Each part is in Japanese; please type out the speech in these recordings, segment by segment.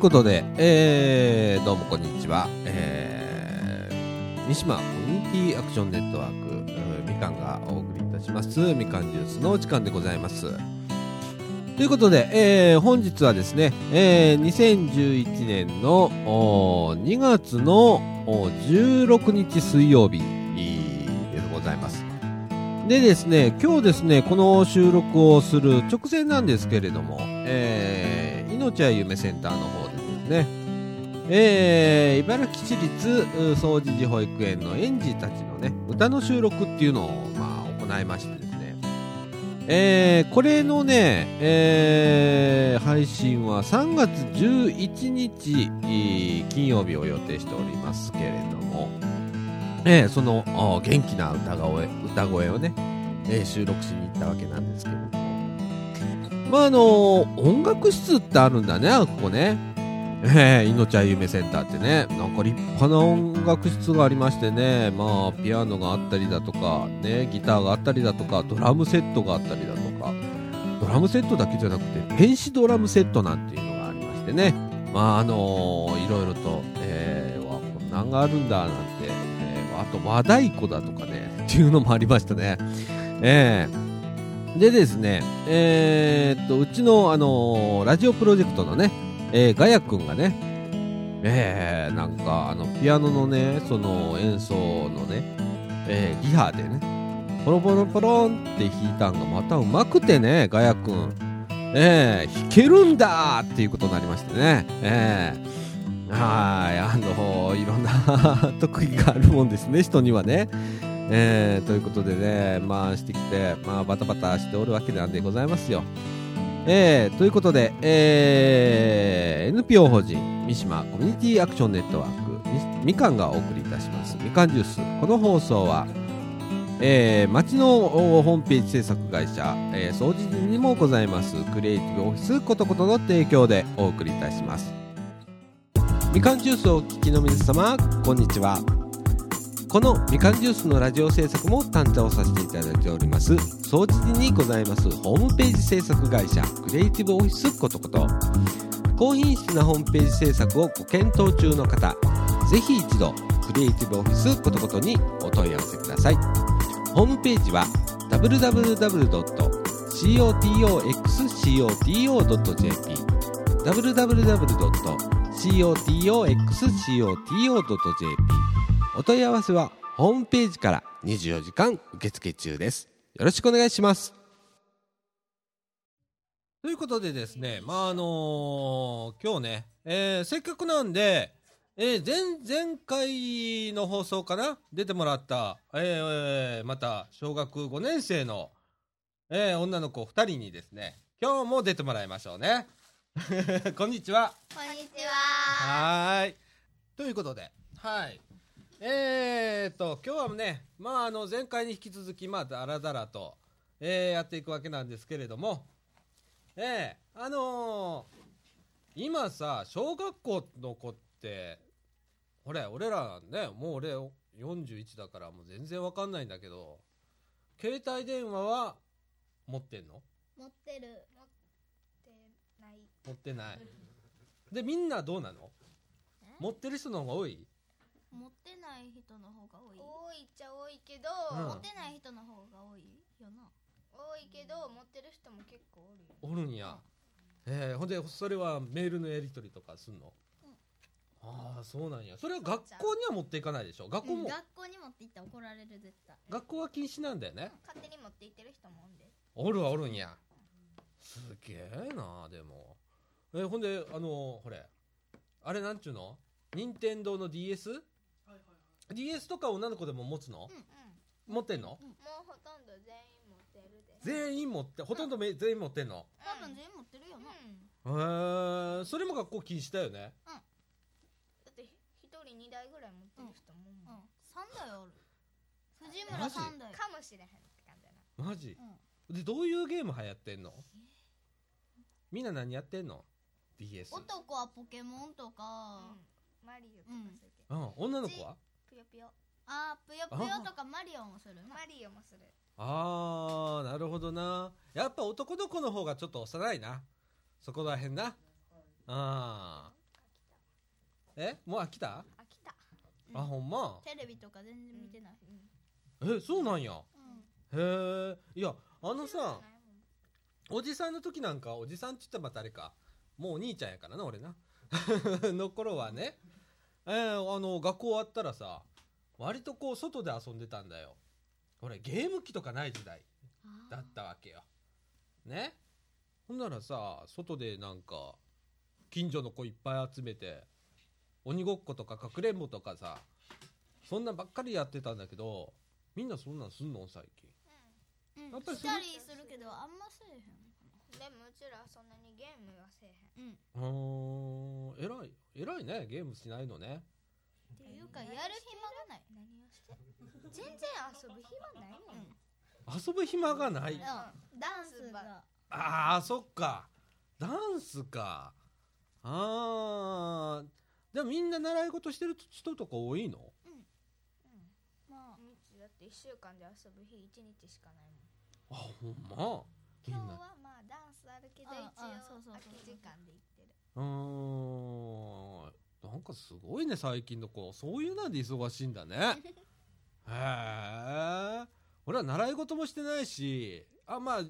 ということで、えー、どうもこんにちは。えー、三島コミュニティアクションネットワーク、えーみかんがお送りいたします、みかんジュースのお時間でございます。ということで、えー本日はですね、えー2011年の2月の16日水曜日でございます。でですね、今日ですね、この収録をする直前なんですけれども、えー、命は夢センターの方ね、えー、茨城市立総持寺保育園の園児たちのね、歌の収録っていうのを、まあ、行いましてですね、えー、これのね、えー、配信は3月11日、金曜日を予定しておりますけれども、えーその元気な歌声歌声をね、えー収録しに行ったわけなんですけれども、まああの音楽室ってあるんだね、ここね。えー、命は夢センターってね、なんか立派な音楽室がありましてね、まあ、ピアノがあったりだとか、ね、ギターがあったりだとか、ドラムセットがあったりだとか、ドラムセットだけじゃなくて、電子ドラムセットなんていうのがありましてね、まあ、あのいろいろと、えー、わこんなんがあるんだなんて、えーあと和太鼓だとかね、っていうのもありましたね。えー。でですね、えーっと、うちの、あのーラジオプロジェクトのね、えーガヤ君がね、えー、なんか、あの、ピアノのね、その演奏のね、えーギターでね、ポロポロポロンって弾いたんがまたうまくてね、ガヤ君。えー、弾けるんだっていうことになりましてね。えー、はい、あのいろんな 特技があるもんですね、人にはね。えー、ということでね、まあしてきて、まあバタバタしておるわけなんでございますよ。えー、ということで、えー、NPO 法人三島コミュニティアクションネットワークみかんがお送りいたします。みかんジュース。この放送は、えー、町のホームページ制作会社、えー、総除にもございます。クリエイティブオフィスことことの提供でお送りいたします。みかんジュースをお聞きの皆様こんにちは。このみかんジュースのラジオ制作も担当させていただいております。総知事にございます。ホームページ制作会社クリエイティブオフィスことこと。高品質なホームページ制作をご検討中の方ぜひ一度クリエイティブオフィスことことにお問い合わせください。ホームページは www.cotoxcoto.jp www.cotoxcoto.jp お問い合わせはホームページから24時間受付中です。よろしくお願いします。ということでですね、まああの今日ね、えーせっかくなんで、えー前前回の放送かな出てもらった、えーまた小学5年生の、えー女の子2人にですね、今日も出てもらいましょうね。こんにちは。こんにちは。はーい。ということで、はい。えー、っと、今日はね、まあ、あの、前回に引き続き、まあ、だらだらと、えーやっていくわけなんですけれども、えー、あのー今さ、小学校の子って、ほれ、俺らね、もう俺41だからもう全然わかんないんだけど、携帯電話は持ってんの？持ってる。持ってない。持ってない。で、みんなどうなの？持ってる人の方が多い？持ってない人の方が多い？多いっちゃ多いけど、うん持ってない人の方が多いよな多いけど持ってる人も結構おるよ。おるんや。えー、ほんで、それはメールのやり取りとかすんの、うんああ、そうなんや。それは学校には持っていかないでしょ？学校も、学校に持って行ったら怒られる絶対学校は禁止なんだよね。勝手に持って行ってる人もおんで。おるはおるんや。すげえな、でも。えーほんで、あのーほれ、あれなんちゅうの？任天堂の DS?DS、DS とか女の子でも持つの、うん。持ってんの？もうほとんど全員持ってるで。全員持って、ほとんどめ、全員持ってんの？多分全員持ってるよな、う。ん。へえそれも学校禁止だよね。だって一人二台ぐらい持ってる人もおんうん。もん。3台ある。藤村3台。かもしれへんって感じやな。マジ？うん。でどういうゲーム流行ってんの？みんな何やってんの？DS 男はポケモンとか、うん。マリオとかそういう。うん。女の子は？ぷよぷよ。あーぷよぷよとかマリオもするな。マリオもする。あーなるほどな。やっぱ男の子の方がちょっと幼いな。そこらへんな。あえもう飽きた？飽きた。うん。あほんま？テレビとか全然見てない。えそうなんや。うん。へえいやあのさおじさんの時なんかおじさんって言ったらまたあれか。もうお兄ちゃんやからな俺な。の頃はねえー、あの学校終わったらさ割とこう外で遊んでたんだよ。俺ゲーム機とかない時代だったわけよ。ね？ほんならさ外でなんか近所の子いっぱい集めて鬼ごっことかかくれんぼとかさそんなんばっかりやってたんだけどみんなそんなんすんの？最近。うん。やっぱりしたりするけどあんませえへんでもうちらそんなにゲームはせえへん。うん。うーん。偉い偉いねゲームしないのね。っていうかやる暇がない。何をして？全然遊ぶ暇ないもん、うん。遊ぶ暇がない。うん。ダンスが。あーそっか。ダンスか。あー。でもみんな習い事してる人とか多いの？まあ。だって1週間で遊ぶ日1日しかないもん。あほんま？みんな。今日はまあるけど一応空き時間で行ってる。うーん。なんかすごいね最近の子。そういうなんで忙しいんだね。へえ俺は習い事もしてないしあまあ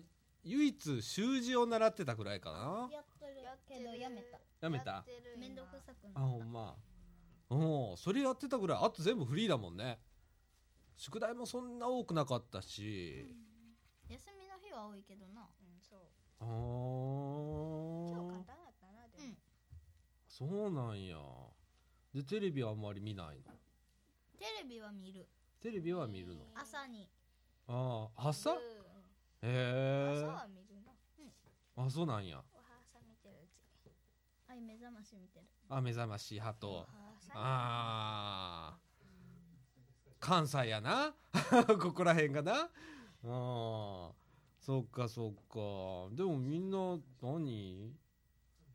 唯一習字を習ってたぐらいかな。やってる。やってけどる。やめた？やめたやってる。今めんどくさくあなった。ほんま。うん。それやってたぐらいあと全部フリーだもんね。宿題もそんな多くなかったし。休みの日は多いけどな。うんそうあー。今日簡単だったなでも、うんそうなんや。でテレビはあんまり見ないの？テレビは見る。テレビは見るの？朝に。ああ朝？へうん。え朝は見るなあそうなんや。おはさ見てるうち。あい目覚まし見てる。あ目覚まし派と。あー。関西やな。ここら辺がな。あーそっかそっか。でもみんな何？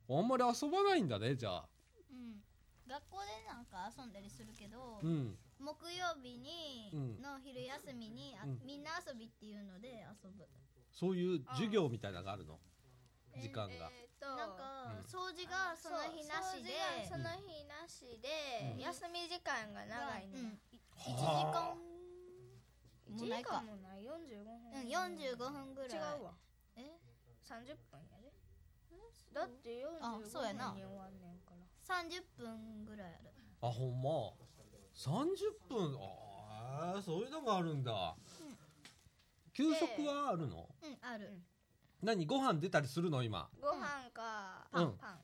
あんまり遊ばないんだねじゃあ。うん。学校でなんか遊んだりするけどうん。木曜日にうん。の昼休みにあうん。みんな遊びっていうので遊ぶ。そういう授業みたいなのがあるの？えー時間が。えーとなんかうん。掃除がその日なしでそう掃除がその日なしで、うん。休み時間が長いうん。ね、1時間1もうないか。時間もない45分。うん45分ぐらい。違うわ。え？30分やで。だって45あそうやな分に終わんねんから。30分ぐらいある。あほんま？30分？ああそういうのがあるんだ、うん。給食はあるの？うんある。何？ご飯出たりするの？今。ご飯かうん。パン、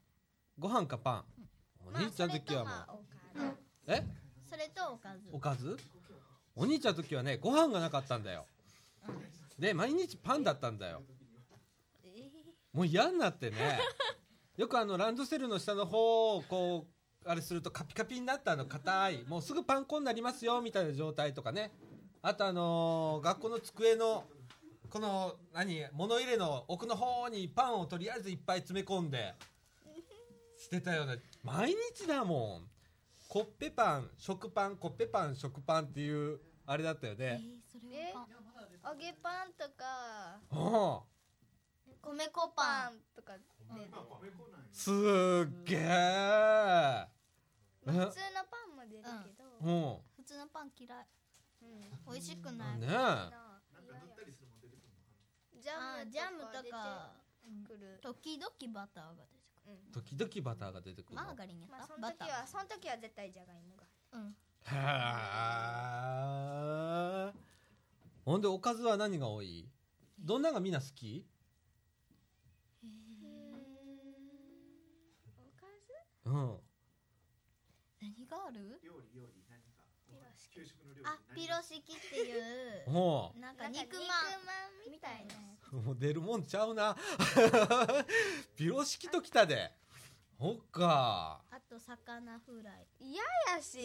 ご飯かパン、おまあ兄ちゃんの時はもう、それとまあおかえ？それとおかず。おかず？お兄ちゃんの時はねご飯がなかったんだよ。で毎日パンだったんだよ。もう嫌になってね。よくあのランドセルの下の方をこうあれするとカピカピになったあの硬い。もうすぐパン粉になりますよみたいな状態とかね。あとあのー学校の机のこの何物入れの奥の方にパンをとりあえずいっぱい詰め込んでしてたような毎日だもん。コッペパン食パンコッペパン食パンっていうあれだったよえねーそれはあか。ん揚げパンとか。うん。米粉パンパンとかで、すっげえ普通のパンも出るけど、うん。普通のパン嫌い。うん。美味しくない。ねジャムあジャムとか出てくる、時々バターが出てくうん時々バターが出てくるマーガリンやっまあたバターその時はその時は絶対じゃがいもが。うんへえほんでおかずは何が多い？どんながみんな好き？おかず？うん。何がある？料理料理何か。ピロシキ給食の料理あピロシキっていう ほなんかなんか肉まんみたいなう もう出るもんちゃうな。ピロ式ときたでほっか。あと魚フライ。嫌やし、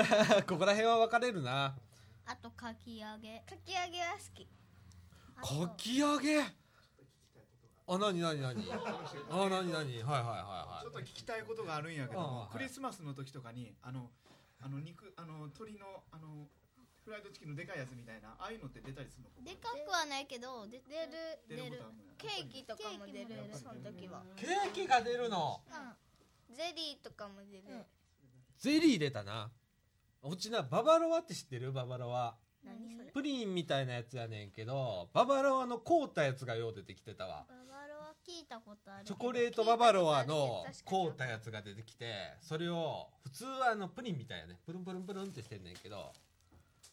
ここら辺は分かれるな。あとかき揚げ。かき揚げは好き。かき揚げ？あなになになにあなになにはいはいはい。はちょっと聞きたいことがあるんやけどああはい。もクリスマスの時とかにあのあの肉あの鶏のあのフライドチキンのでかいやつみたいなああいうのって出たりするの？でかくはないけど出出る。出出るケーキとかも出るケーキも出るその時は。いケーキが出るの？うん。ゼリーとかも出る、うんゼリー入れたな。うちなババロアって知ってる？ババロア。何それ？プリンみたいなやつやねんけどババロアの凍ったやつがよう出てきてたわ。ババロア聞いたことあるチョコレートババロアの凍ったやつが出てきてそれを普通はあのプリンみたいやねプルンプルンプルンってしてんねんけど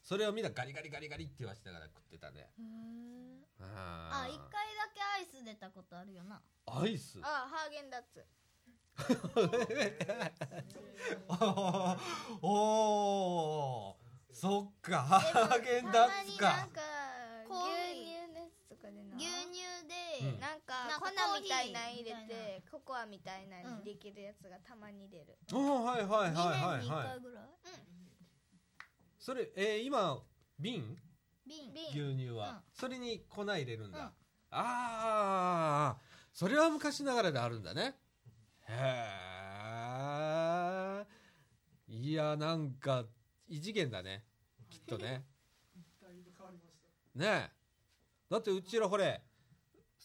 それをみんなガリガリガリガリって言わせながら食ってたね。ああ一回だけアイス出たことあるよな。アイス？あハーゲンダッツ。おー。そっかハーゲンダッツか。なんかこう牛乳でな。牛乳で、うん。なんか粉みたいなの入れてココアみたいなのにできるやつがたまに出る、おーはいはいはい2はい。年に1はい回ぐらい、それえー今瓶？瓶。瓶。牛乳は、うん。それに粉入れるんだ、うん。ああそれは昔ながらであるんだね。へえいやなんか異次元だね。きっとね。だいぶ変わりましたねえ。だってうちらほれ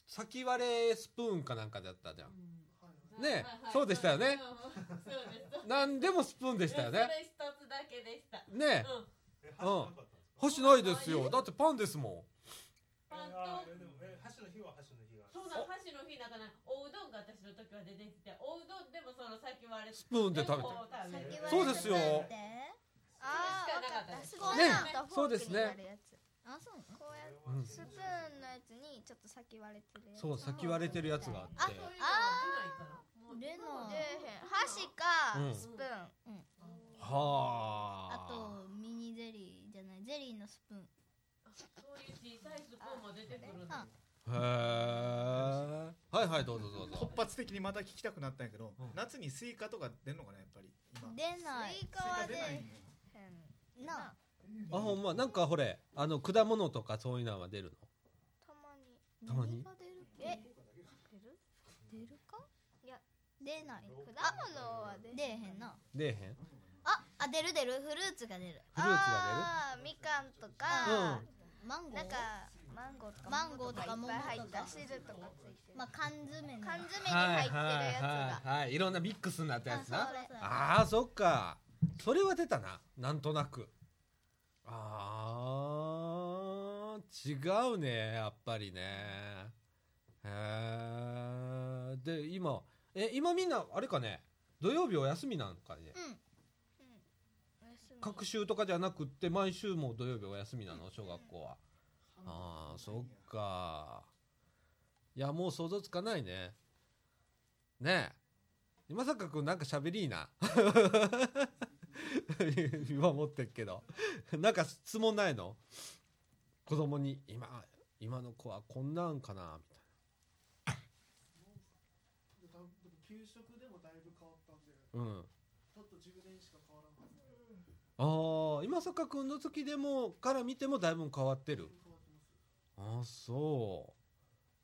先割れスプーンかなんかだったじゃん。はいねえそうでしたよね。そうです。何でもスプーンでしたよね。それ一つだけでした。ねえ。うん。うん。箸ないですよ。だってパンですもパンあと箸の日は箸の日が。そうなん箸の日なんかなおうどんが私の時は出てきておうどんでもその先割れんスプーンで食べて。そうですよ。ああそれしかなかったです。ね。あそうこうやって。うんスプーンのやつにちょっと先割れてるやつ。そう先割れてるやつがあって。あそういうのは出へん。箸かうん。スプーン、はあ。あとミニゼリーじゃない。ゼリーのスプーン。そういう小さいスプーンも出てくるのあへえはいはいどうぞどうぞ。突発的にまた聞きたくなったんやけど、うん。夏にスイカとか出んのかなやっぱり今。出ない。スイカは出へん。やなあほんま。なんかほれあの果物とかそういうのは出るたまに。たまに？何が出るえ出る出るかいや出ない。果物は出出えへんな。の出えへん？ああ出る出る。フルーツが出る。フルーツがあーみかんとか、マンゴー？なんかマンゴーとかマンゴーとかいっぱい入った汁とかついてる、まあ缶詰の缶詰に出る入ってるやつが、はいはいはいい。ろんなミックスになったやつな。ああそっか。それは出たな。なんとなく。あー違うねやっぱりね。へえで今え今みんなあれかね土曜日お休みなんかね。うん。おやすみ。各週とかじゃなくって毎週も土曜日お休みなの小学校は。ああそっか。いやもう想像つかないね。ねえ。今坂君なんか喋りいいな。今持ってっけど。なんか質問ないの？子供に今今の子はこんなんかなみたいでも給食でもだいぶ変わったんでなうん。ちょっと10年しか変わらんはずああ今坂君の時でもから見てもだいぶ変わってる？あそ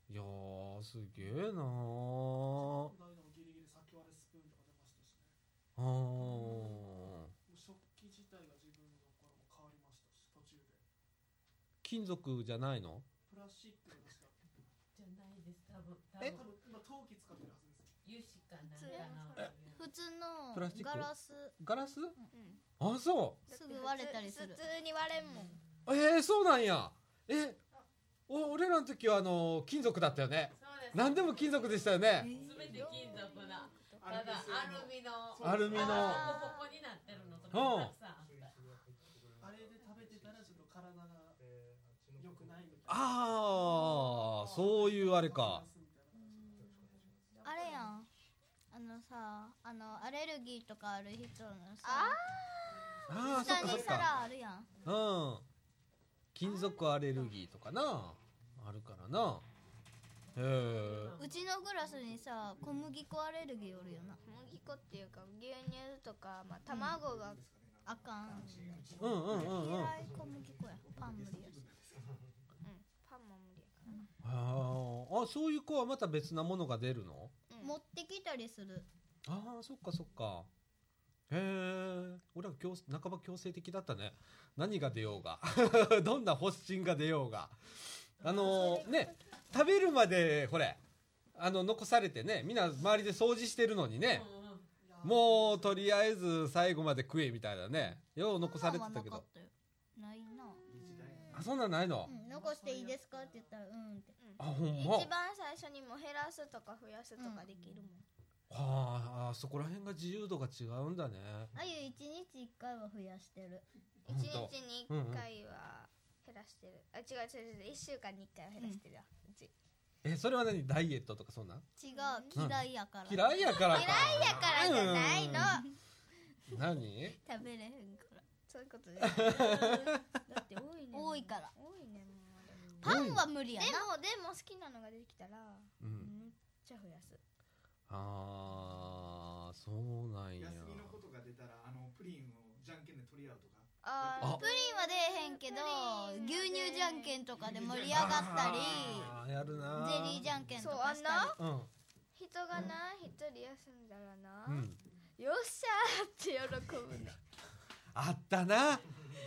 う。いやーすげえなー。この間もギリギリ先割れスプーンとか出ましたしね。あー。もう食器自体が自分のところも変わりましたし途中で。金属じゃないの？プラスチックでしたじゃないです多分。多え？分多分今陶器使ってるはず普通のプラスチック？ガラス。ガラス？うん。あそすぐ割れたりする普通に割れんもん。うえー、そうなんや。えお俺らの時はあの金属だったよね。そうです。何でも金属でしたよね。すべて金属なアただアルルミのアルミの。ポコになってるのとかたくさんあった。あれで食べてたらちょっと体が良くないみたいな。ああそういうあれかあれやんあのさあのアレルギーとかある人のさあああそっ下に皿あるやん。うん。金属アレルギーとかな。あるからな。へえうちのクラスにさ小麦粉アレルギーおるよな。小麦粉っていうか牛乳とか、まあ、卵が、あかん。うんうんうんうん。嫌い小麦粉や。パン無理やし。うん、パンも無理やからあー。あそういう子はまた別なものが出るの？うん持ってきたりする。ああそっかそっか。へえ俺は強半ば強制的だったね。何が出ようが。どんな発疹が出ようが。あのーね食べるまでほれ。あの残されてねみんな周りで掃除してるのにね。うんうん。もうとりあえず最後まで食えみたいなね。よう残されてたけど。そんなんはなかったよ。ないな、あそんなんないの、うん、残していいですか？って言ったらうんってあほんま。一番最初にもう減らすとか増やすとかできるもん、はああそこら辺が自由度が違うんだね。あゆ一日一回は増やしてる。一日に一回は減らしてる、あ違う違う違う一週間に一回は減らしてるわ、うちえそれは何？ダイエットとかそんなん？違う嫌いやから、嫌いやからか。嫌いやからじゃないの、うん。何？食べれへんから。そういうことです。だって多いね多いから。多いねもうパンは無理やでなもでも好きなのが出てきたらうん。めっちゃ増やす。ああそうなんや。休みのことが出たらあのプリンをじゃんけんで取り合うとか。あプリンは出えへんけど牛乳じゃんけんとかで盛り上がったりやるなゼリーじゃんけんとそうかしたり。うん人がな一人休んだらな、うん。よっしゃーって喜ぶ。ね あったな。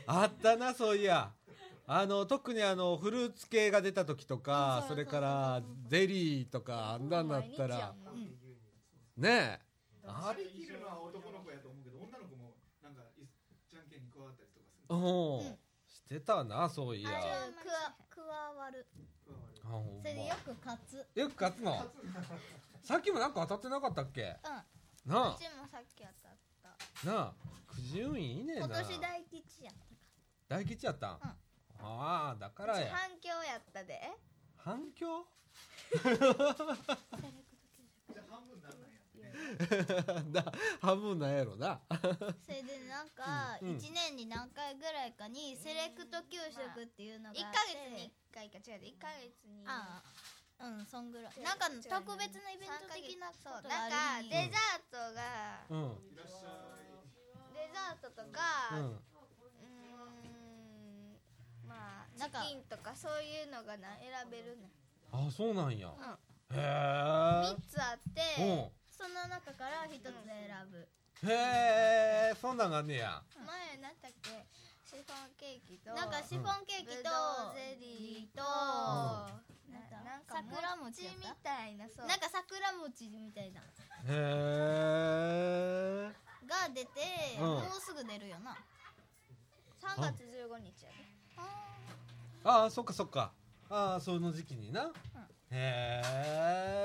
あったなそういやあの特にあのフルーツ系が出た時とかそれからゼリーとかあんなんだったら。ねえ。あできるのは男の子やと思うけど女の子もなんかいじゃんけんに加わったりとかする。おうんしてたなそういや加わるそれでよく勝つ。よく勝つの？さっきもなんか当たってなかったっけ？うん。なうちもさっき当たった。あなあ。くじ運いいねんな。今年大吉やったか大吉やったん、ああだからや。反響やったで。反響？じゃあ半分なんなんやだ半分なんやろな。それでなんかうんうん。1年に何回ぐらいかにセレクト給食っていうのが1あっヶて月に1回か。違うで1ヶ月に。ああ。うんそんぐらい。なんか特別なイベント的なことがなんかデザートが。うん。デザートとかうんまあなんかチキンとかそういうのがな選べるね。んあそうなんや、うん。へ3つあってえその中から一つ選ぶ。うんへえそんなんがあんねや。前なんだっけ？シフォンケーキとなんかシフォンケーキとゼリーとうん。ななんか桜餅みたいなそう。なんか桜餅みたいな。へえ。が出てうん。もうすぐ出るよな。3月15日やでああそっかそっか。ああその時期にな、へ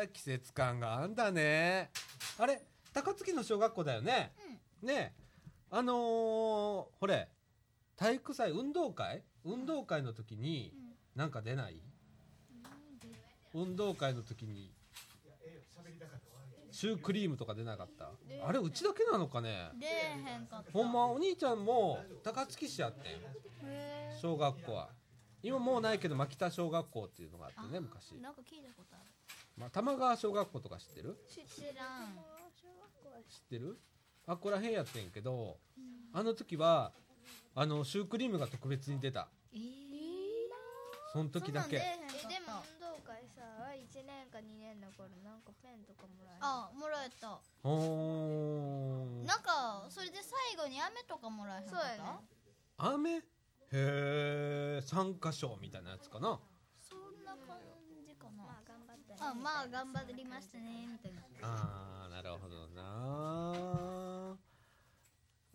え季節感があんだね。あれ高槻の小学校だよね、ねえあのー、ほれ体育祭運動会？運動会の時になんか出ない、運動会の時にシュークリームとか出なかった？あれうちだけなのかね？ほんまお兄ちゃんも高槻市やってん。小学校は今もうないけど牧田小学校っていうのがあってね昔、なんか聞いたことある。まあ、玉川小学校とか知ってる？知らん。知ってる？あっこらへんやってんけど、あの時はあのシュークリームが特別に出た。えー。その時だけ。えでも運動会さ1年か2年の頃なんかペンとかもらえるあもらえた。おー。なんかそれで最後に飴とかもらえへんかった？そうやね。雨へえ参加賞みたいなやつかな。そんな感じかな。まあ頑張ったね。あまあ頑張りましたねみたいな。あーなるほどな。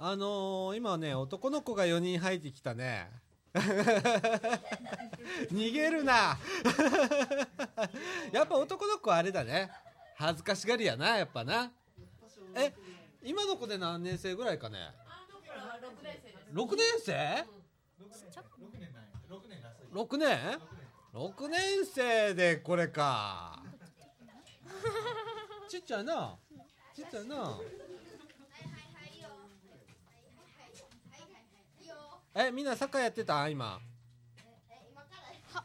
あのー、今ね男の子が4人入ってきたね。逃げるな。やっぱ男の子はあれだね。恥ずかしがりやなやっぱな。え今の子で何年生ぐらいかね？あの頃は6年生です6年生6年なんや6年？らしい6年6年生でこれか。ちっちゃいな。ちっちゃいな。えみんなサッカーやってた？今。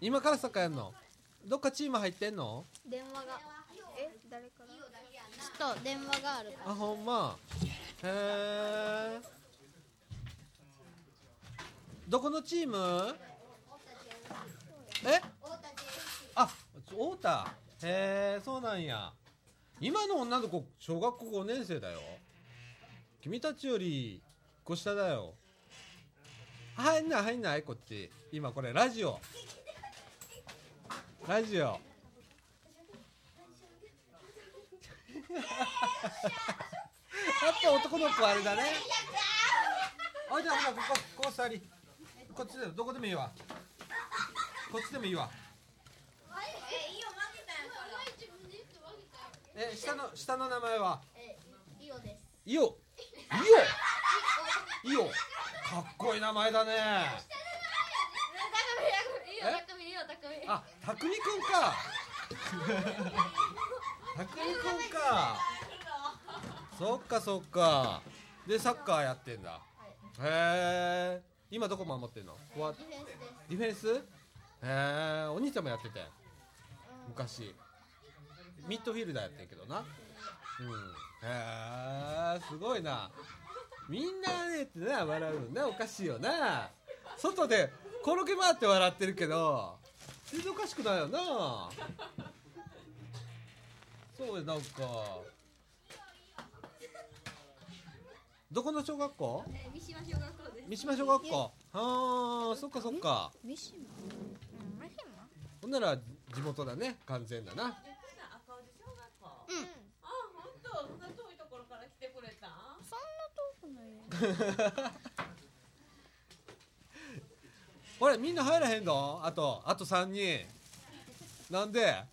今からサッカーやんの？どっかチーム入ってんの？電話が。え？誰から？ちょっと電話があるあほんま。へえどこのチーム？え？あ太田。へえそうなんや。今の女の子小学校5年生だよ。君たちより1個下だよ。入んない入んないこっち。今これラジオ。ラジオ。ぱ男の子はあれだね。あじゃあほらここここ座り。こっちでどこでもいいわこっちでもいいわ。え下の下の名前は？イオです。イオ。イオ？イオ。かっこいい名前だね。あたくみくんか。たくみくんかそっかそっか。でサッカーやってんだ。へえ今どこ守ってんの？ディフェンスです。ディフェンス？へえお兄ちゃんもやってて。昔。ミッドフィルダーやってんけどな。うん。へえすごいな。みんなねってな笑うのね。おかしいよな。外で転げ回って笑ってるけど全然おかしくないよな。そうやなんか。どこの小学校？え三島小学校です。三島小学校。ああそっかそっか。三島？ほんなら地元だね。完全だな。赤尾で小学校。うん。あ本当そんな遠いところから来てくれた？んそんな遠くないよ。ほらみんな入らへんの？あとあと3人。なんで？え？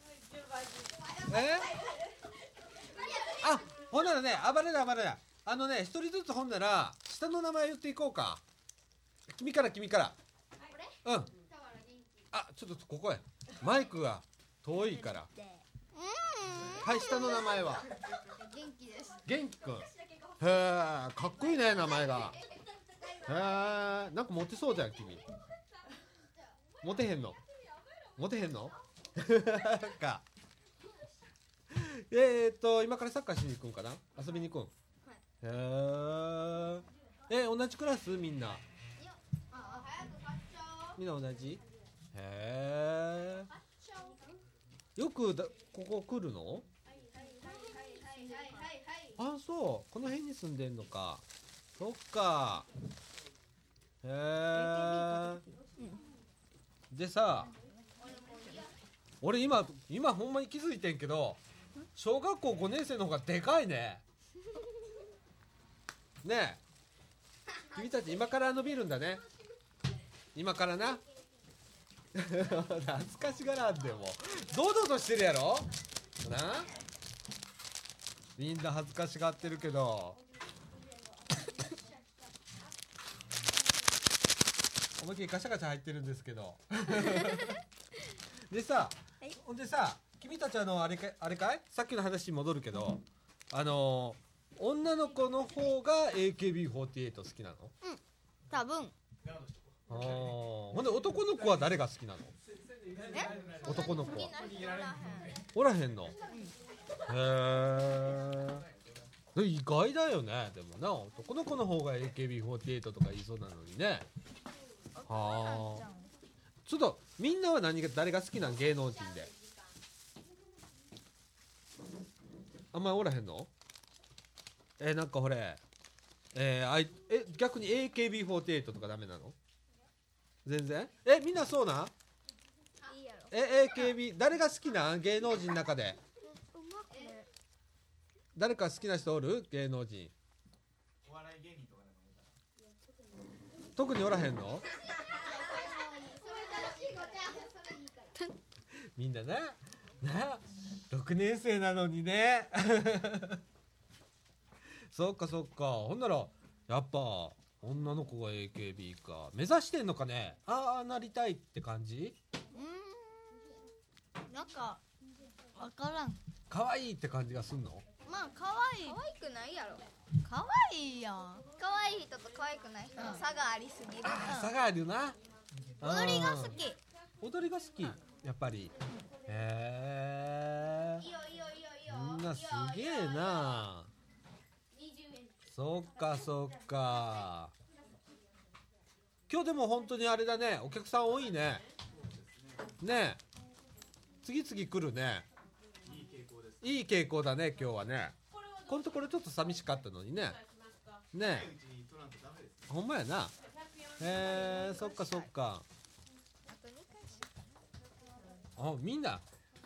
あほんならね暴れない暴れない。あのね一人ずつほんなら下の名前言っていこうか。君から君から。うん。あちょっとここへマイクが遠いから。はい下の名前は？元気です。元気くん。へえかっこいいね名前が。へえなんかモテそうじゃん君。モテへんの？モテへんの？か。えーっと今からサッカーしに行くんかな？遊びに行くん、へええ同じクラス？みんな。みんな同じ？へえよくだここ来るの？あそう。この辺に住んでんのか。そっか。へえでさ俺今今ほんまに気づいてんけど小学校5年生の方がでかいね。ねえ。君たち今から伸びるんだね。今からな懐かしがらんでも。堂々としてるやろ？な？みんな恥ずかしがってるけど。思いっきりガシャガシャ入ってるんですけど。でさ、ほんでさ君たちあのあれかあれかい？さっきの話に戻るけど、あの女の子の方が AKB48 好きなの？多分あー。ほんで男の子は誰が好きなの？男の子は。おらへんの、へえ意外だよね。でもな男の子の方が AKB48 とか言いそうなのにね。はあちょっとみんなは何が誰が好きなん？芸能人で。あんまりおらへんの？えなんかほれ。えーあいえ逆に AKB48 とかダメなの？全然？えみんなそうなん？え AKB 誰が好きなん？芸能人の中で。誰か好きな人おる？芸能人。特におらへんの？みんなな。な。6年生なのにね。そっかそっか。ほんならやっぱ女の子が AKB か。目指してんのかね？ああなりたいって感じ？うん。なんかわからん。可愛いって感じがすんの？まあ可愛い。可愛くないやろ。可愛いやん。可愛い人と可愛くない人の差がありすぎる、あ差があるな。踊りが好うん。き踊りが好き。やっぱり。へえ。いいよいいよいいよいいよ。みんなすげえなそっかそっか。今日でも本当にあれだね。お客さん多いね。ね。次々来るね。いい傾向だね今日はね。このところちょっと寂しかったのにね。ね。ほんまやな。へえそっかそっかあと2回しか。あみんな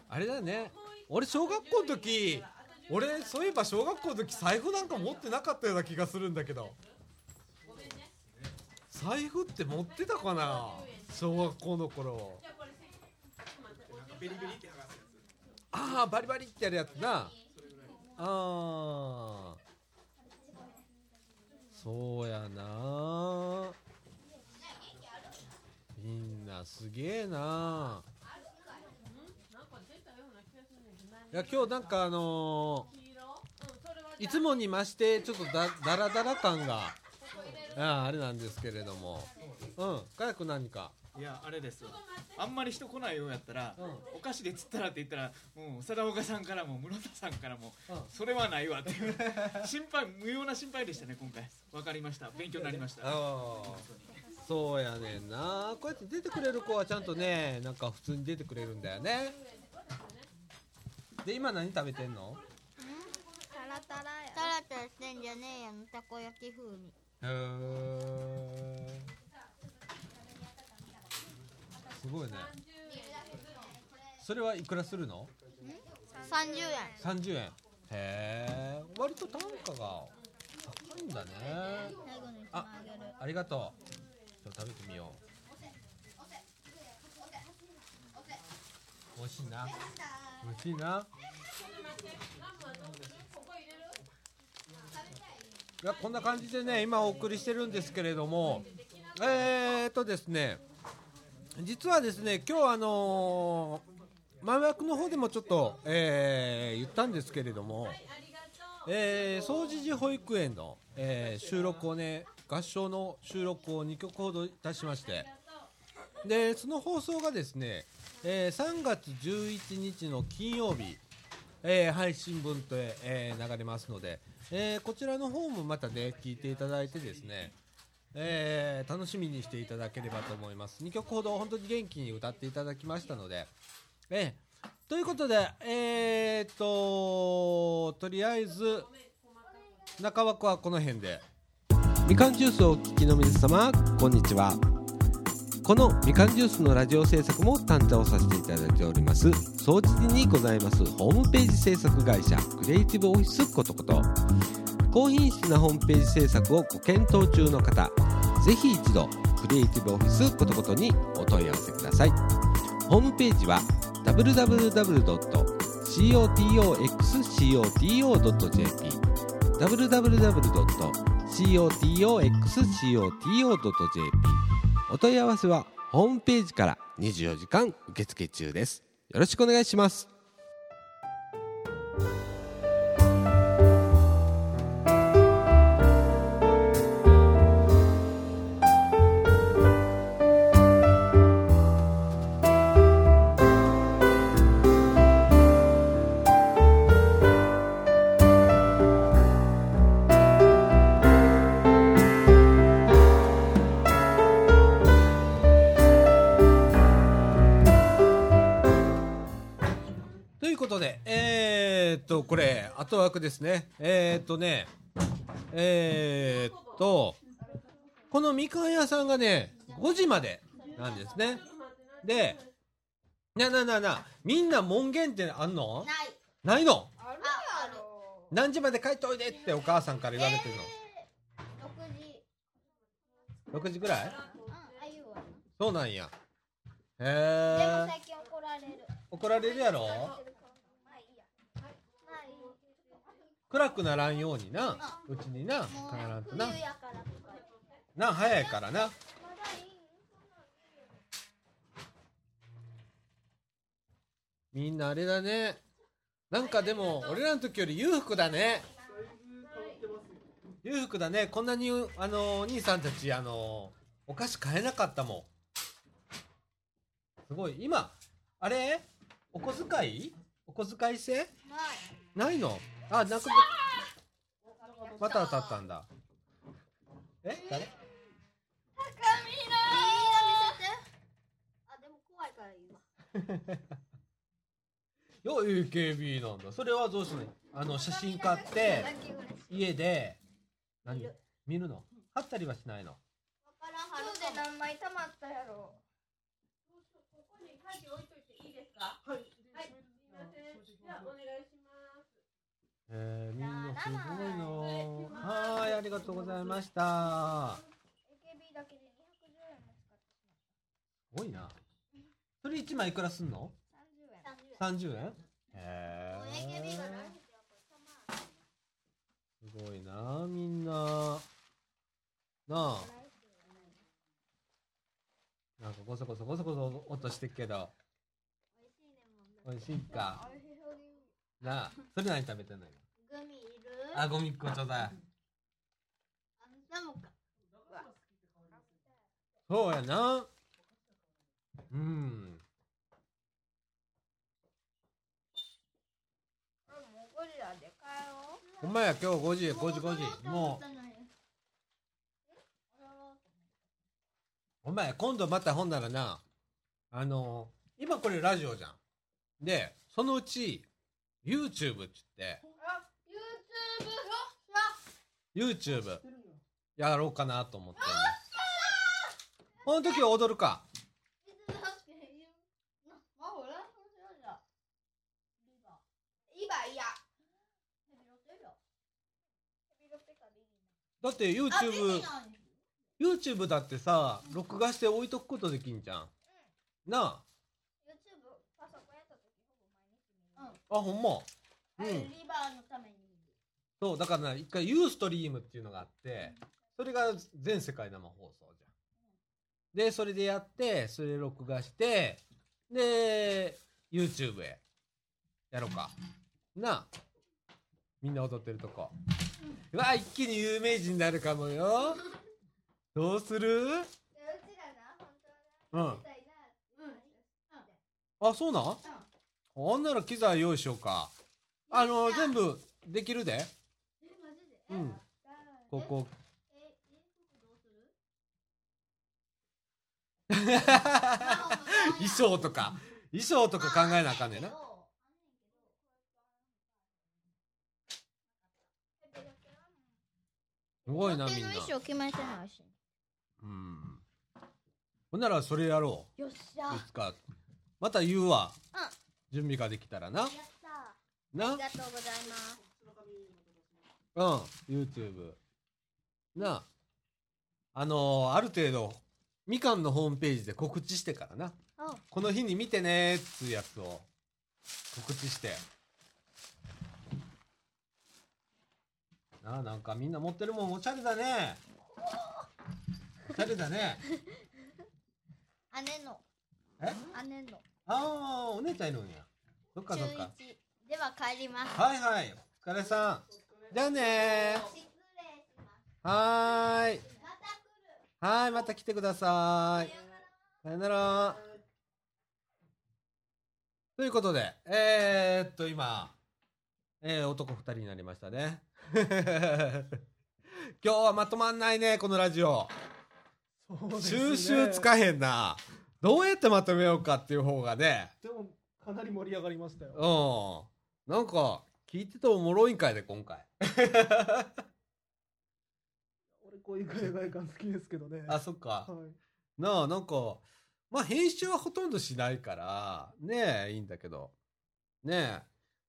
あれだね。俺小学校の時俺そういえば小学校の時財布なんか持ってなかったような気がするんだけど。財布って持ってたかな？小学校の頃。あああバリバリってやるやつな。ああそうやな。みんなすげえななんか出たような気がするねんけど何いや今日なんかあのいつもに増してちょっとだだらだら感があああれなんですけれども。うんかやく何か？いやあれですよ。あんまり人来ないようやったら、うん。お菓子で釣ったらって言ったらもう貞岡さんからも室田さんからも、うん。それはないわって。いう心配無用な心配でしたね今回。わかりました。勉強になりました。ああそうやねんな。こうやって出てくれる子はちゃんとねなんか普通に出てくれるんだよねで今何食べてんの？タラタラやタラタラしてん。じゃねえやのたこ焼き風味。へえすごいね。それはいくらするの？30円。30円。へえ割と単価が高いんだね。あ枚ありがとう。食べてみよう。美味しいな美味しいな。いやこんな感じでね今お送りしてるんですけれども。えー、っとですね実はですね今日あのー、前枠の方でもちょっと、えー言ったんですけれども、えー、総持寺保育園の、えー収録をね合唱の収録を2曲ほどいたしまして。でその放送がですね、えー3月11日の金曜日、えー配信分と、えー流れますので、えーこちらの方もまたね聞いていただいてですね、えー楽しみにしていただければと思います。2曲ほど本当に元気に歌っていただきましたので、えーということでえー、っととりあえず中枠はこの辺で。みかんジュースをお聞きの皆様こんにちは。このみかんジュースのラジオ制作も担当させていただいております。総知事にございます。ホームページ制作会社クリエイティブオフィスことこと。高品質なホームページ制作をご検討中の方ぜひ一度クリエイティブオフィスことことにお問い合わせください。ホームページは www.cotoxcoto.jp www.cotoxcoto.jp お問い合わせはホームページから24時間受付中です。よろしくお願いします。いうことで、えー、っと、これ、後枠ですね。えー、っとね、えー、っと、このみかん屋さんがね、5時までなんですね。で、なななな、みんな門限ってあんの？ないないの？あるあやろ何時まで帰っておいでってお母さんから言われてる6時の。6時ぐらい？そうなんや。へでもえ。最近怒られる怒られるやろまあいいやまあいい暗くならんようにな。うちにな、も帰らんうとなな、早いからな。みんなあれだね。なんかでも、俺らの時より裕福だね。裕福だね。こんなに、あの、お兄さんたち、あの、お菓子買えなかったもん。すごい。今、あれ？お小遣い？お小遣い制？ないの？あ、なくまた当たったんだ。え？誰？いいの。見せてあでも怖いからいいわよ AKB なんだ。それはどうするのあの写真買って家で何？見るの？貼ったりはしないの？わからん。はる今日で何枚溜まったやろ。ここに鍵置いといていいですか？はい。はい。すいません。じゃあお願いしますえー、みんなすごいなはいありがとうございました。AKB だけで210円も使ってしすごいな。それ1枚いくらすんの？まった30円。30円へえ何してやすごい。なみんな。なあ。なんかゴソゴソゴソゴソ音してっけど。美味しいかなあそれ何食べてんの今？グミいる？あゴミっこちょうだい。あんたもか。そうやな。うん。これもうゴリラで帰ろう。ほんまや今日5時5時5時。もうほんまや今度またほんならなあの今これラジオじゃん。でそのうち YouTube っつって。あ YouTube? やろうかなと思ってこの時は踊るか。だって YouTube YouTube だってさ録画して置いとくことできんじゃん。なあ YouTube パソコンやった時ほぼ毎日見るあほんま。うん。リバーのために。そうだからな一回ユーストリームっていうのがあってそれが全世界生放送じゃん。でそれでやってそれで録画してで YouTube へ。やろうか。なあ。みんな踊ってるとこ。うわ一気に有名人になるかもよ。どうする？でうちらな本当はなうん。あそうなんあんなら機材用意しようか。あの全部できるで。うん。ここ。衣装とか衣装とか考えなあかんねんな。すごいなみんな。うん。ほんならそれやろよっしうゃ。いつか。また言うわ。うん準備ができたらな。やったあな。りがとうございます。うん。YouTube な。あのーある程度みかんのホームページで告知してからな。あこの日に見てねーっつうやつを。告知して。なあなんかみんな持ってるもんおしゃれだね。おしゃれだね。姉の。え？姉のああお姉ちゃんいるんや。そっか中そっか。一。では帰ります。はいはい。お疲れさん。じゃあねー。失礼しますはーい。また来るはーい。また来てください。さよなら。ということでえー、っと今、えー、男二人になりましたね。今日はまとまんないねこのラジオ。そうですね。収集つかへんなどうやってまとめようかっていう方がね。でもかなり盛り上がりましたよ。うん。なんか聞いてておもろいんかいで今回。俺こういう映画館好きですけどね。あそっか。はい。なあなんかまあ編集はほとんどしないからねえいいんだけど。ねえ。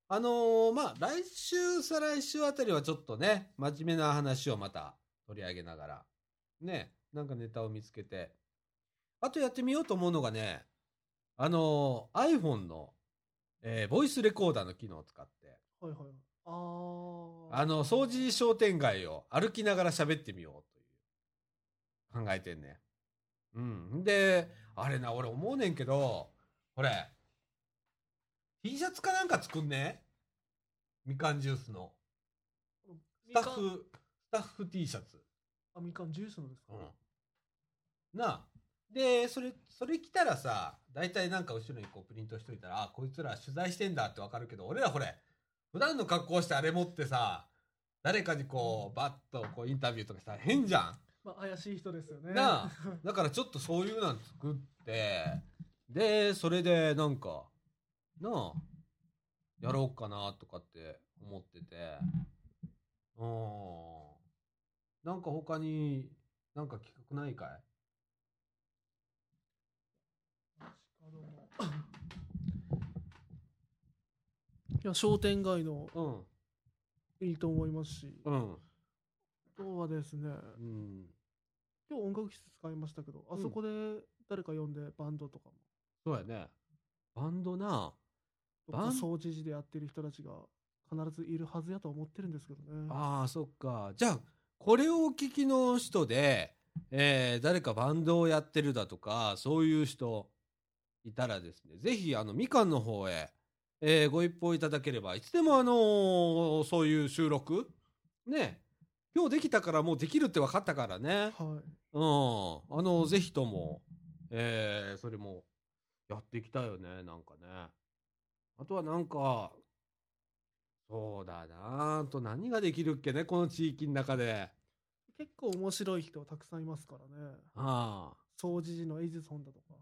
あのーまあ来週再来週あたりはちょっとね真面目な話をまた取り上げながらねえなんかネタを見つけてあとやってみようと思うのがねあのー iPhone の、えーボイスレコーダーの機能を使って。はいはいあー。あの掃除商店街を歩きながら喋ってみようという考えてんね。うん。であれな俺思うねんけどこれ T シャツかなんか作んね？みかんジュースの。スタッフスタッフ T シャツ。あみかんジュースのですか、うん。なあでそれそれ着たらさ大体なんか後ろにこうプリントしといたらあこいつら取材してんだってわかるけど俺らこれ普段の格好してあれ持ってさ誰かにこうバッとこうインタビューとかしたら変じゃん？まあ、怪しい人ですよね。なあだからちょっとそういうの作ってでそれでなんかなあやろうかなとかって思っててうん。なんか他になんか企画ないかいあどうもいや商店街のうんいいと思いますし、うん。あとはですね、うん。今日音楽室使いましたけど、あそこで誰か呼んでバンドとかも、そうやね。バンドな。バン掃除時でやってる人たちが必ずいるはずやと思ってるんですけどね。ああ、そっか。じゃあ、これをお聞きの人で、えー誰かバンドをやってるだとか、そういう人いたらですね、ぜひ、あの、みかんの方へ、えーご一報いただければ、いつでもあのーそういう収録ね、今日できたからもうできるって分かったからね。はい。うん。あの、ぜひとも、えーそれもやっていきたいよね、なんかね。あとはなんか、そうだなあと何ができるっけね、この地域の中で。結構面白い人たくさんいますからね。あ掃除時のエジソンだとか。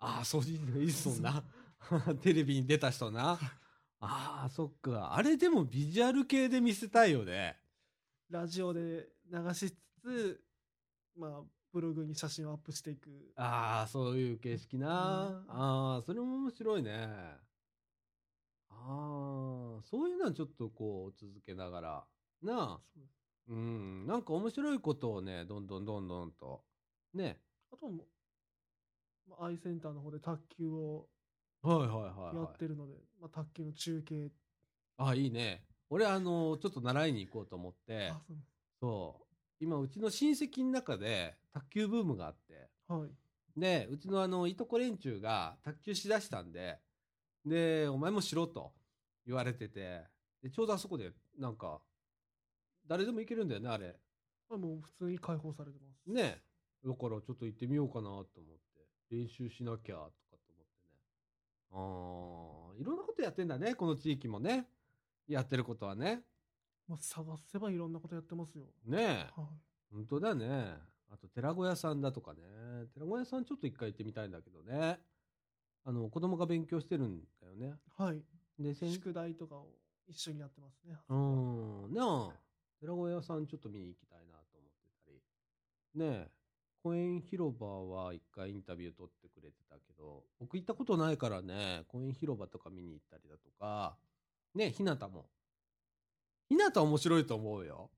あ。ああ、掃除のいいっすもんな。テレビに出た人な。ああ、そっか。あれでもビジュアル系で見せたいよね。ラジオで流しつつ、まあ、ブログに写真をアップしていく。ああ、そういう形式な。うんああ、それも面白いね。ああ、そういうのはちょっとこう続けながら。なあ。うん。なんか面白いことをね、どんどんどんどんと。ね。あとも、まあ、アイセンターの方で卓球をはいはいはい、やはい。ってるので、まあ、卓球の中継。あ、いいね。俺、あの、ちょっと習いに行こうと思ってあ、そうそう。今、うちの親戚の中で卓球ブームがあって、はい。で、うちのあの、いとこ連中が卓球しだしたんで、で、お前もしろと言われてて、で、ちょうどあそこで、なんか、誰でも行けるんだよね、あれ。まあ、もう普通に解放されてます。ね。だから、ちょっと行ってみようかなと思って、練習しなきゃ、とかと思ってね。ああ、いろんなことやってんだね、この地域もね。やってることはね。まあ、探せばいろんなことやってますよ。ねえ。はい。本当だね。あと、寺子屋さんだとかね。寺子屋さんちょっと一回行ってみたいんだけどね。あの、子供が勉強してるんだよね。はい。で、先宿題とかを一緒にやってますね。うん、ねあ、寺子屋さんちょっと見に行きたいなと思ってたり。ねえ、公園広場は一回インタビュー取ってくれてたけど、僕行ったことないからね、公園広場とか見に行ったりだとか、ね、ひなたも。ひなた面白いと思うよ。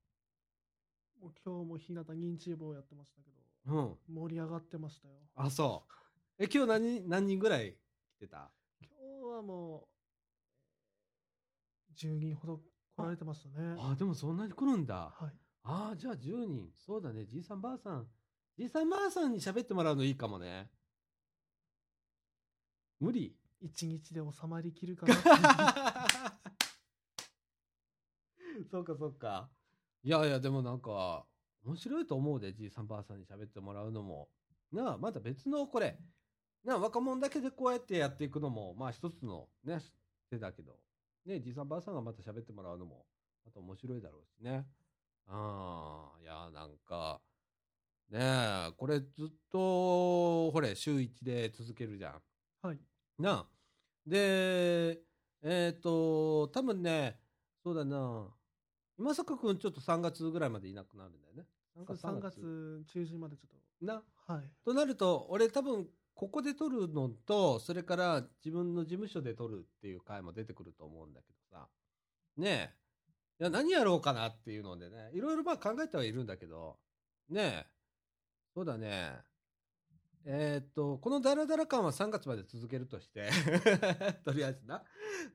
もう今日も日向認知棒やってましたけど、うん。盛り上がってましたよ。あ、そう。え、今日何人、何人ぐらい来てた？今日はもう、10人ほど来られてましたね。あ、でもそんなに来るんだ。はい。ああ、じゃあ10人。そうだね。じいさんばあさん。じいさんばあさんに喋ってもらうのいいかもね。無理一日で収まりきるかな そうかそうか。いやいや、でもなんか、面白いと思うで、じいさんばあさんに喋ってもらうのも。なあ、また別のこれ。なあ、若者だけでこうやってやっていくのも、まあ一つのね、手だけど。ね、じいさんばあさんがまた喋ってもらうのも、また面白いだろうしね。ああ、いや、なんか、ねえ、これずっと、ほれ、週1で続けるじゃん。はい。なあ。で、えっ、と、多分ね、そうだな。今坂くんちょっと3月ぐらいまでいなくなるんだよね。3月中旬までちょっな。と。はい。となると、俺多分、ここで撮るのと、それから自分の事務所で撮るっていう回も出てくると思うんだけどさ。ねえ。いや、何やろうかなっていうのでね、いろいろまあ考えてはいるんだけど、ねえ。そうだね。えーっと、このダラダラ感は3月まで続けるとして、とりあえずな。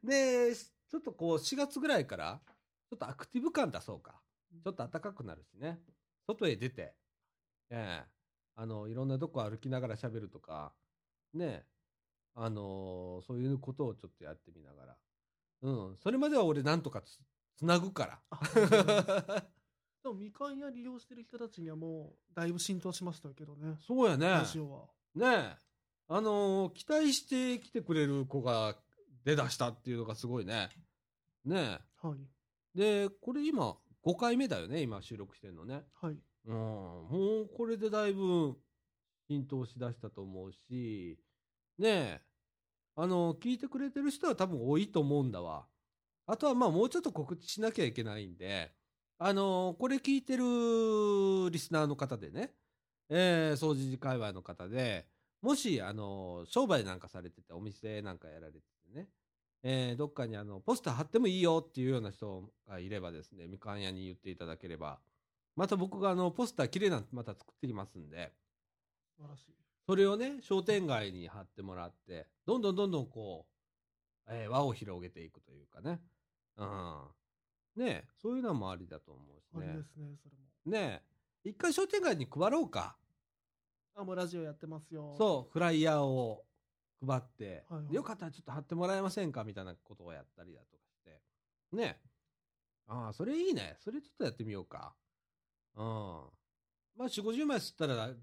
で、ちょっとこう4月ぐらいから、ちょっとアクティブ感出そうか。ちょっと暖かくなるしね。外へ出て、ええあの、いろんなとこ歩きながら喋るとか、ねあのそういうことをちょっとやってみながら。うん。それまでは俺なんとかつ、つなぐから。あでも、みかん屋利用してる人たちにはもう、だいぶ浸透しましたけどね。そうやね。ラジオは。ねえ。あのー期待して来てくれる子が出だしたっていうのがすごいね。ねはい。え。で、これ今5回目だよね、今収録してるのね。はい。うん、もうこれでだいぶ浸透しだしたと思うし、ねえ。あの聞いてくれてる人は多分多いと思うんだわ。あとはまあもうちょっと告知しなきゃいけないんで、あのこれ聞いてるリスナーの方でね、えー、掃除時界隈の方で、もし、あの商売なんかされてて、お店なんかやられててね、えーどっかにあの、ポスター貼ってもいいよっていうような人がいればですね、みかん屋に言っていただければ、また僕があの、ポスター綺麗なのまた作ってきますんで、素晴らしい。それをね、商店街に貼ってもらって、どんどんどんどんこう、えー輪を広げていくというかね。うん。ねえそういうのもありだと思うしねあれで。すね、それも。ねえ一回商店街に配ろうか。あ、もうラジオやってますよ。そう、フライヤーを配って、はいはいよかったらちょっと貼ってもらえませんかみたいなことをやったりだとかして。ねえああ、それいいね。それちょっとやってみようか。うん。まあ、4、50枚吸ったら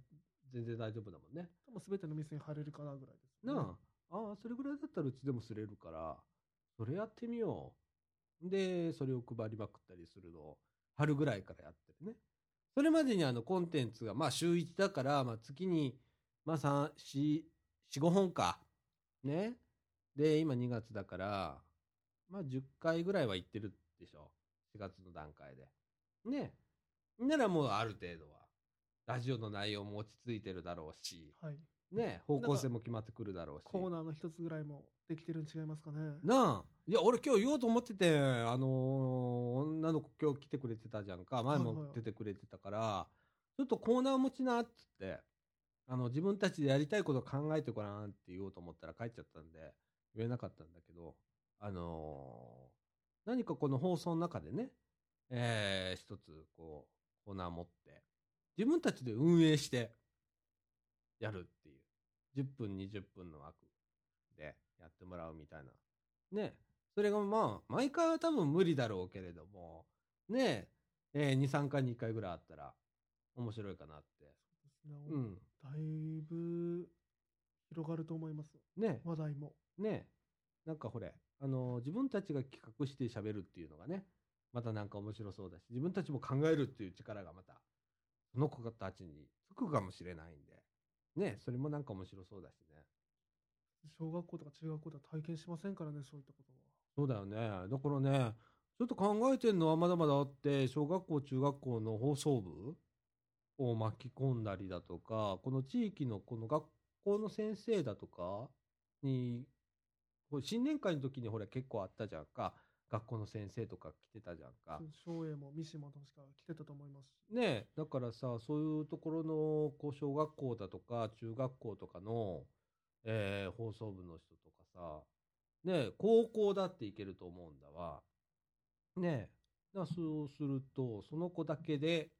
全然大丈夫だもんね。多分全ての店に貼れるかなぐらいです、ね。なあ、ああ、それぐらいだったらうちでもすれるから、それやってみよう。で、それを配りまくったりするのを、春ぐらいからやってるね。それまでにあの、コンテンツが、まあ、週1だから、まあ、月に、まあ、3、4、4、5本か。ね。で、今2月だから、まあ、10回ぐらいは行ってるでしょ。4月の段階で。ね。ならもうある程度は、ラジオの内容も落ち着いてるだろうし、はい。ね、方向性も決まってくるだろうし。コーナーの一つぐらいもできてるん違いますかね。なあ。いや、俺今日言おうと思ってて、あのー女の子今日来てくれてたじゃんか。前も出てくれてたから、ちょっとコーナー持ちなっつって、あの、自分たちでやりたいこと考えてごらんって言おうと思ったら帰っちゃったんで、言えなかったんだけど、あのー何かこの放送の中でね、えー、一つ、こう、コーナー持って、自分たちで運営して、やる。10分、20分の枠でやってもらうみたいな。ね。それがまあ、毎回は多分無理だろうけれども、ねえ、えー2、3回に1回ぐらいあったら面白いかなって。うん。だいぶ広がると思います。ね話題も。ねなんかほれ、あのー自分たちが企画して喋るっていうのがね、またなんか面白そうだし、自分たちも考えるっていう力がまた、その子たちにつくかもしれないんで、ねそれもなんか面白そうだしね。小学校とか中学校では体験しませんからね、そういったことは。そうだよね。だからね、ちょっと考えてるのはまだまだあって、小学校、中学校の放送部を巻き込んだりだとか、この地域のこの学校の先生だとかに、新年会の時にほら結構あったじゃんか。学校の先生とか来てたじゃんか。松江も三島も確か来てたと思いますし。ねえだからさ、そういうところの、こう、小学校だとか、中学校とかの、えー放送部の人とかさ、ねえ高校だっていけると思うんだわ。ねえだそうすると、その子だけで、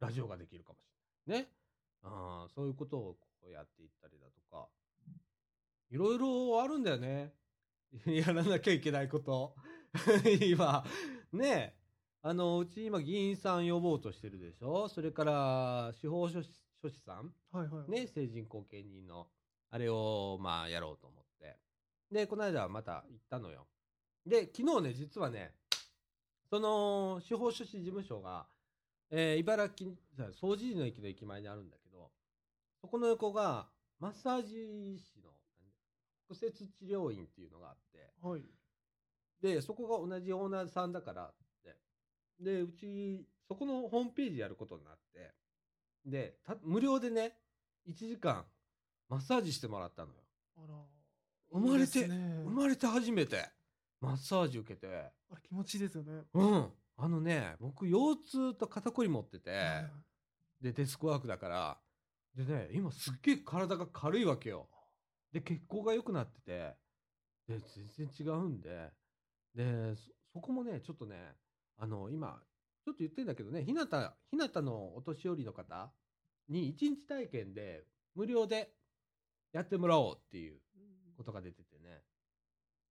ラジオができるかもしれない。ね。ああ、そういうことをこうやっていったりだとか、いろいろあるんだよね。やらなきゃいけないこと。今、ねえあの、うち今議員さん呼ぼうとしてるでしょ？それから、司法書士書士さん？はいはい。ね、成人後見人の、あれを、まあ、やろうと思って。で、この間はまた行ったのよ。で、昨日ね、実はね、その、司法書士事務所が、えー茨城、総除寺の駅の駅前にあるんだけど、そこの横が、マッサージ師の、骨折治療院っていうのがあって、はい。で、そこが同じオーナーさんだからって。で、うち、そこのホームページやることになって、で、た無料でね、1時間、マッサージしてもらったのよ。あら。生まれてね生まれて初めて、マッサージ受けて、あれ気持ちいいですよね。うん。あのね、僕、腰痛と肩こり持ってて、で、デスクワークだから、でね、今すっげえ体が軽いわけよ。で、血行が良くなってて、で、全然違うんで、で、そそこもね、ちょっとね、あの、今、ちょっと言ってんだけどね、ひなた、ひなたのお年寄りの方に一日体験で無料でやってもらおうっていうことが出ててね。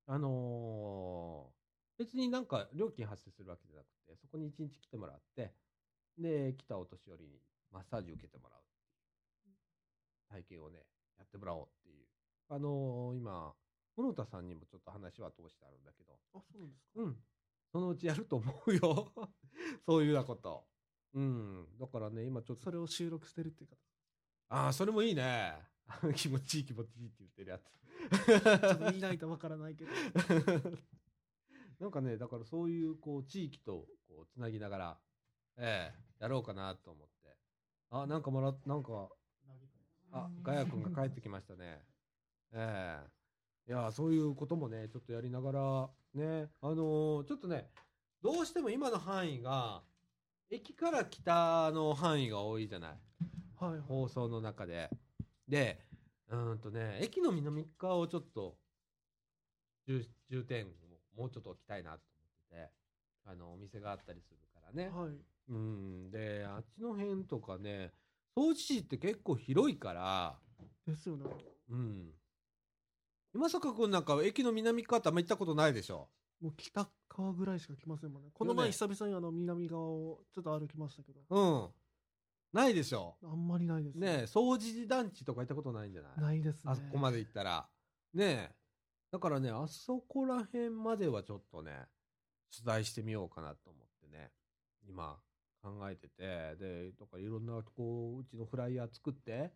あのー別になんか料金発生するわけじゃなくて、そこに一日来てもらって、で、来たお年寄りにマッサージ受けてもらうっていう体験をね、やってもらおうっていう。あのー今、室田さんにもちょっと話は通してあるんだけど、あ、そうなんですか？うん。そのうちやると思うよ。そういうようなこと。うん。だからね、今ちょっとそれを収録してるっていう方。ああ、それもいいね。気持ちいい気持ちいいって言ってるやつ。ちょっと見ないとわからないけど。なんかね、だからそういう、こう、地域と、こう、つなぎながら、ええやろうかなと思って。あ、なんかもらっ、なんか、あ、ガヤ君が帰ってきましたね。ええいや、そういうこともね、ちょっとやりながら、ね、あのーちょっとね、どうしても今の範囲が、駅から北の範囲が多いじゃない？はいはい放送の中で。で、うーんとね、駅の南側をちょっと、重重点をもうちょっと置きたいなと思ってて、あの、お店があったりするからね。はいうん。で、あっちの辺とかね、掃除地って結構広いから、ですよねうん。今坂くんなんか駅の南側ってあんま行ったことないでしょ？もう北側ぐらいしか来ませんもんね。この前久々にあの南側をちょっと歩きましたけど。うん。ないでしょ？あんまりないですね。え、掃除団地とか行ったことないんじゃないないですね。あそこまで行ったら。ねえ。だからね、あそこら辺まではちょっとね、取材してみようかなと思ってね、今考えてて、で、とかいろんな、こう、うちのフライヤー作って、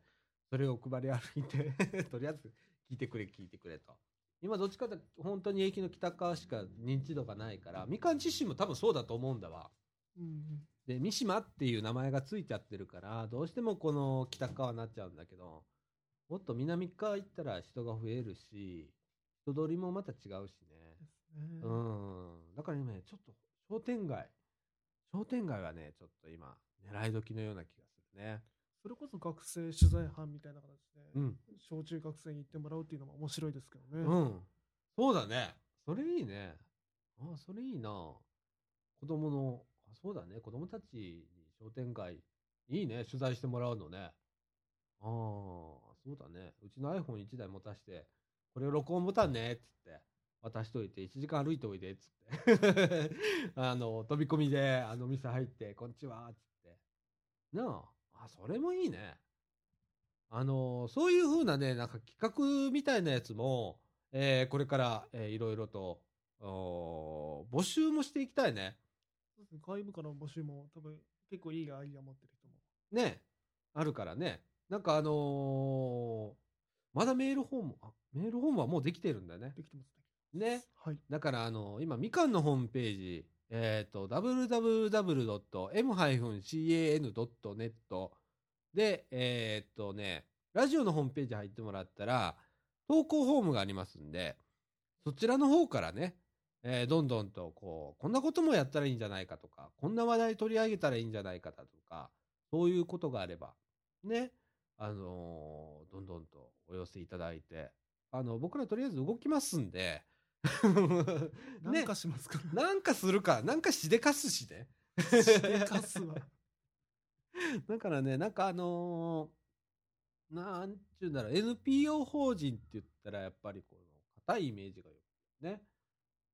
それを配り歩いて、とりあえず聞いてくれ、聞いてくれと。今どっちかって本当に駅の北側しか認知度がないから、みかん自身も多分そうだと思うんだわ。うんうんで、三島っていう名前がついちゃってるから、どうしてもこの北側になっちゃうんだけど、もっと南側行ったら人が増えるし、人通りもまた違うしね。ねうん。だから今ね、ちょっと商店街、商店街はね、ちょっと今、狙い時のような気がするね。それこそ学生取材班みたいな形で、うん。小中学生に行ってもらうっていうのも面白いですけどね、うん。そうだね。それいいね。あ、それいいな。子供の、あそうだね。子供たちに商店街、いいね。取材してもらうのね。ああ、そうだね。うちの iPhone1 台持たして、これ録音ボタンね、つって。渡しといて、1時間歩いておいで、つって。あの、飛び込みで、あの、店入って、こんにちは、つって。なあ、あ、それもいいね。あの、そういう風なね、なんか企画みたいなやつも、えーこれから、えーいろいろと、募集もしていきたいね。そうですね外部からの募集も多分結構いいアイディア持ってる人もね。あるからね。なんかあのーまだメールフォーム、あ、メールフォームはもうできてるんだね。できてますね。ねはいだから、あの今、みかんのホームページ、えっ、と、www.m-can.net で、えっ、とね、ラジオのホームページ入ってもらったら、投稿フォームがありますんで、そちらの方からね、えーどんどんと、こう、こんなこともやったらいいんじゃないかとか、こんな話題取り上げたらいいんじゃないかだとか、そういうことがあれば、ね、あのーどんどんとお寄せいただいて、あの、僕らとりあえず動きますんで、なんかしますから、なんかするか、なんかしでかすしね。しでかすわ。だからね、なんかあのーなんちゅうんだろう、NPO 法人って言ったらやっぱりこの硬いイメージがよくね、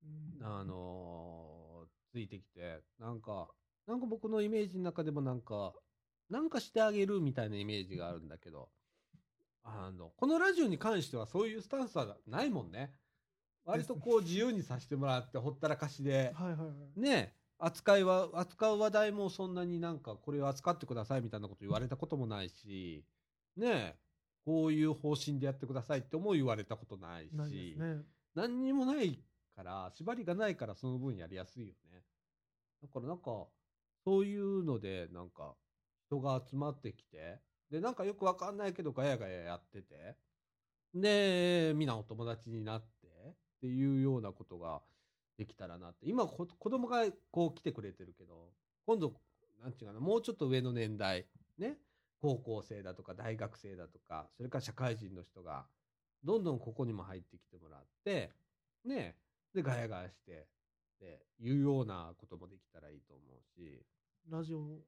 うん。あのーついてきて、なんか、なんか僕のイメージの中でもなんか、なんかしてあげるみたいなイメージがあるんだけど、あの、このラジオに関してはそういうスタンスはないもんね。割とこう自由にさせてもらって、ほったらかしで、はいはいはい。ね扱いは、扱う話題もそんなになんかこれを扱ってくださいみたいなこと言われたこともないし、ねこういう方針でやってくださいっても言われたことないし、何にもないから、縛りがないからその分やりやすいよね。だからなんか、そういうので、なんか、人が集まってきて、で、なんかよくわかんないけどガヤガヤやってて、で、みんなお友達になって、っていうようなことができたらなって。今こ、子供がこう来てくれてるけど、今度、なんていうかな、もうちょっと上の年代、ね、高校生だとか大学生だとか、それから社会人の人が、どんどんここにも入ってきてもらって、ね、で、ガヤガヤして、で、いうようなこともできたらいいと思うし、ラジオを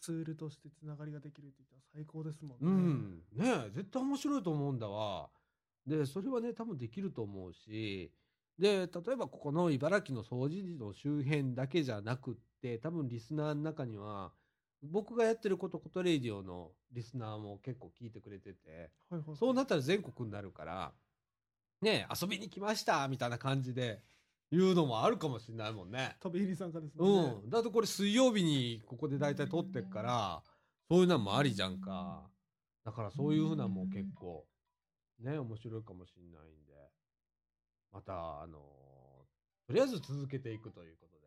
ツールとしてつながりができるって言ったら最高ですもんね。うん。ねえ絶対面白いと思うんだわ。で、それはね、多分できると思うし、で、例えばここの茨城の掃除時の周辺だけじゃなくって、多分リスナーの中には、僕がやってること、ことレイディオのリスナーも結構聞いてくれてて、はいはい、そうなったら全国になるから、ねえ遊びに来ましたみたいな感じで言うのもあるかもしれないもんね。飛び入り参加ですね。うん。だってこれ水曜日にここで大体撮ってっから、そういうのもありじゃんか。だからそういうふうなもん結構、ね、面白いかもしれないんで、また、あのとりあえず続けていくということ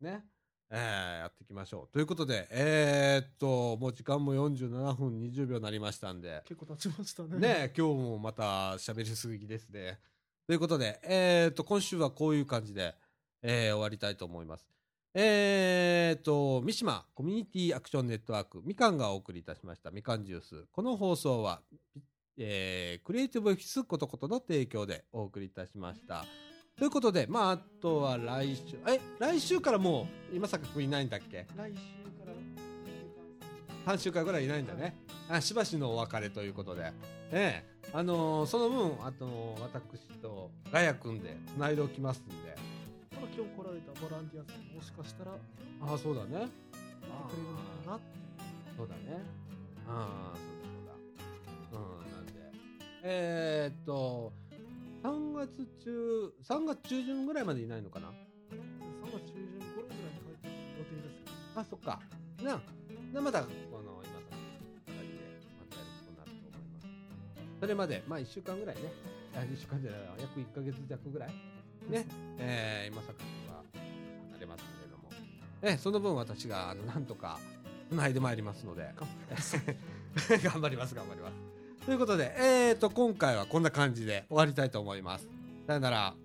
で、ね。えー、やっていきましょう。ということで、えー、っと、もう時間も47分20秒になりましたんで、結構経ちましたね。ね今日もまた喋りすぎですね。ということで、えっ、と、今週はこういう感じで、えー終わりたいと思います。えっ、と、三島コミュニティアクションネットワーク、みかんがお送りいたしました、みかんジュース。この放送は、えークリエイティブオフィスことことの提供でお送りいたしました。ということで、まあ、あとは来週、え、来週からもう、今坂くんいないんだっけ？来週から3週間ぐらいいないんだね。あしばしのお別れということで。ええあのーその分、あと、私とガヤ組んで、繋いでおきますんで。今日来られたボランティアさんももしかしたらああ、そうだね。くれるのかなそうだね。ああ、えー、っと、3月中、3月中旬ぐらいまでいないのかな？3月中旬頃ぐらいに帰ってくる予定ですよあ、そっか。なあ、なまだ、この、今さ、二人で、またやることになると思います。それまで、まあ、1週間ぐらいね。あ、1週間じゃないわ。約1ヶ月弱ぐらい。ね。えー、今さは離れますけれども。え、その分私が、あの、なんとか、繋いでまいりますので。頑張ります 頑張ります、頑張ります。ということで、えーと、今回はこんな感じで終わりたいと思います。さよなら。